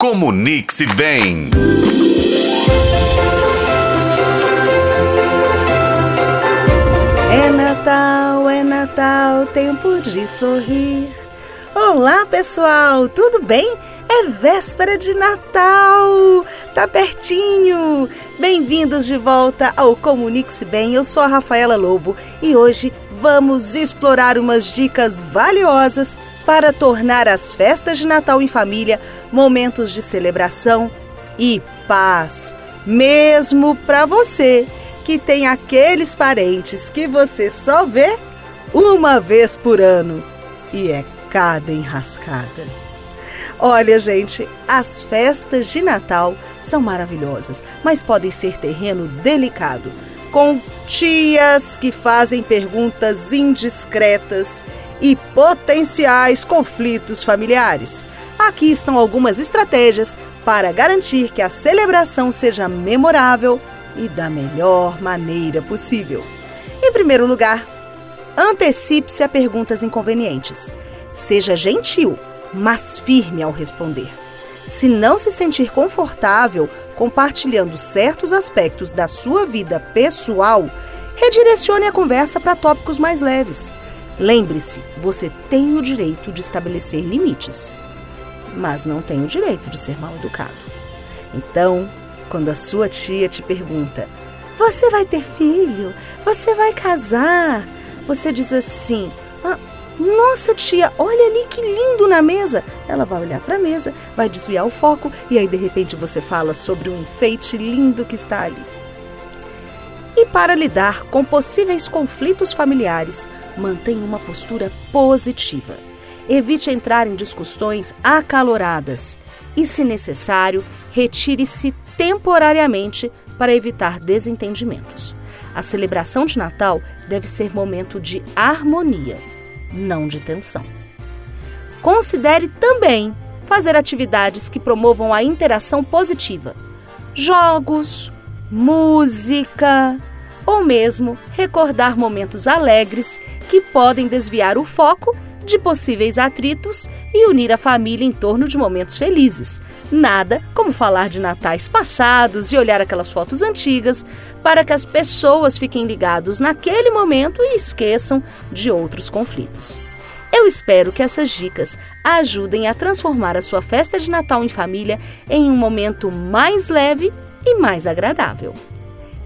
Comunique-se bem. É Natal, é Natal, tempo de sorrir. Olá, pessoal, tudo bem? É véspera de Natal! Tá pertinho! Bem-vindos de volta ao Comunique-se Bem. Eu sou a Rafaela Lobo e hoje vamos explorar umas dicas valiosas para tornar as festas de Natal em família momentos de celebração e paz, mesmo para você que tem aqueles parentes que você só vê uma vez por ano e é cada enrascada. Olha, gente, as festas de Natal são maravilhosas, mas podem ser terreno delicado, com tias que fazem perguntas indiscretas e potenciais conflitos familiares. Aqui estão algumas estratégias para garantir que a celebração seja memorável e da melhor maneira possível. Em primeiro lugar, antecipe-se a perguntas inconvenientes. Seja gentil mas firme ao responder. Se não se sentir confortável compartilhando certos aspectos da sua vida pessoal, redirecione a conversa para tópicos mais leves. Lembre-se, você tem o direito de estabelecer limites, mas não tem o direito de ser mal educado. Então, quando a sua tia te pergunta: Você vai ter filho? Você vai casar? Você diz assim: nossa, tia, olha ali que lindo na mesa. Ela vai olhar para a mesa, vai desviar o foco e aí de repente você fala sobre um enfeite lindo que está ali. E para lidar com possíveis conflitos familiares, mantenha uma postura positiva. Evite entrar em discussões acaloradas e, se necessário, retire-se temporariamente para evitar desentendimentos. A celebração de Natal deve ser momento de harmonia não de tensão. Considere também fazer atividades que promovam a interação positiva. Jogos, música ou mesmo recordar momentos alegres que podem desviar o foco de possíveis atritos e unir a família em torno de momentos felizes. Nada como falar de natais passados e olhar aquelas fotos antigas para que as pessoas fiquem ligados naquele momento e esqueçam de outros conflitos. Eu espero que essas dicas ajudem a transformar a sua festa de Natal em família em um momento mais leve e mais agradável.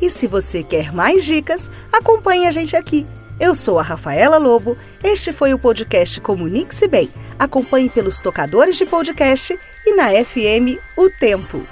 E se você quer mais dicas, acompanhe a gente aqui eu sou a Rafaela Lobo. Este foi o podcast Comunique-se Bem. Acompanhe pelos tocadores de podcast e na FM O Tempo.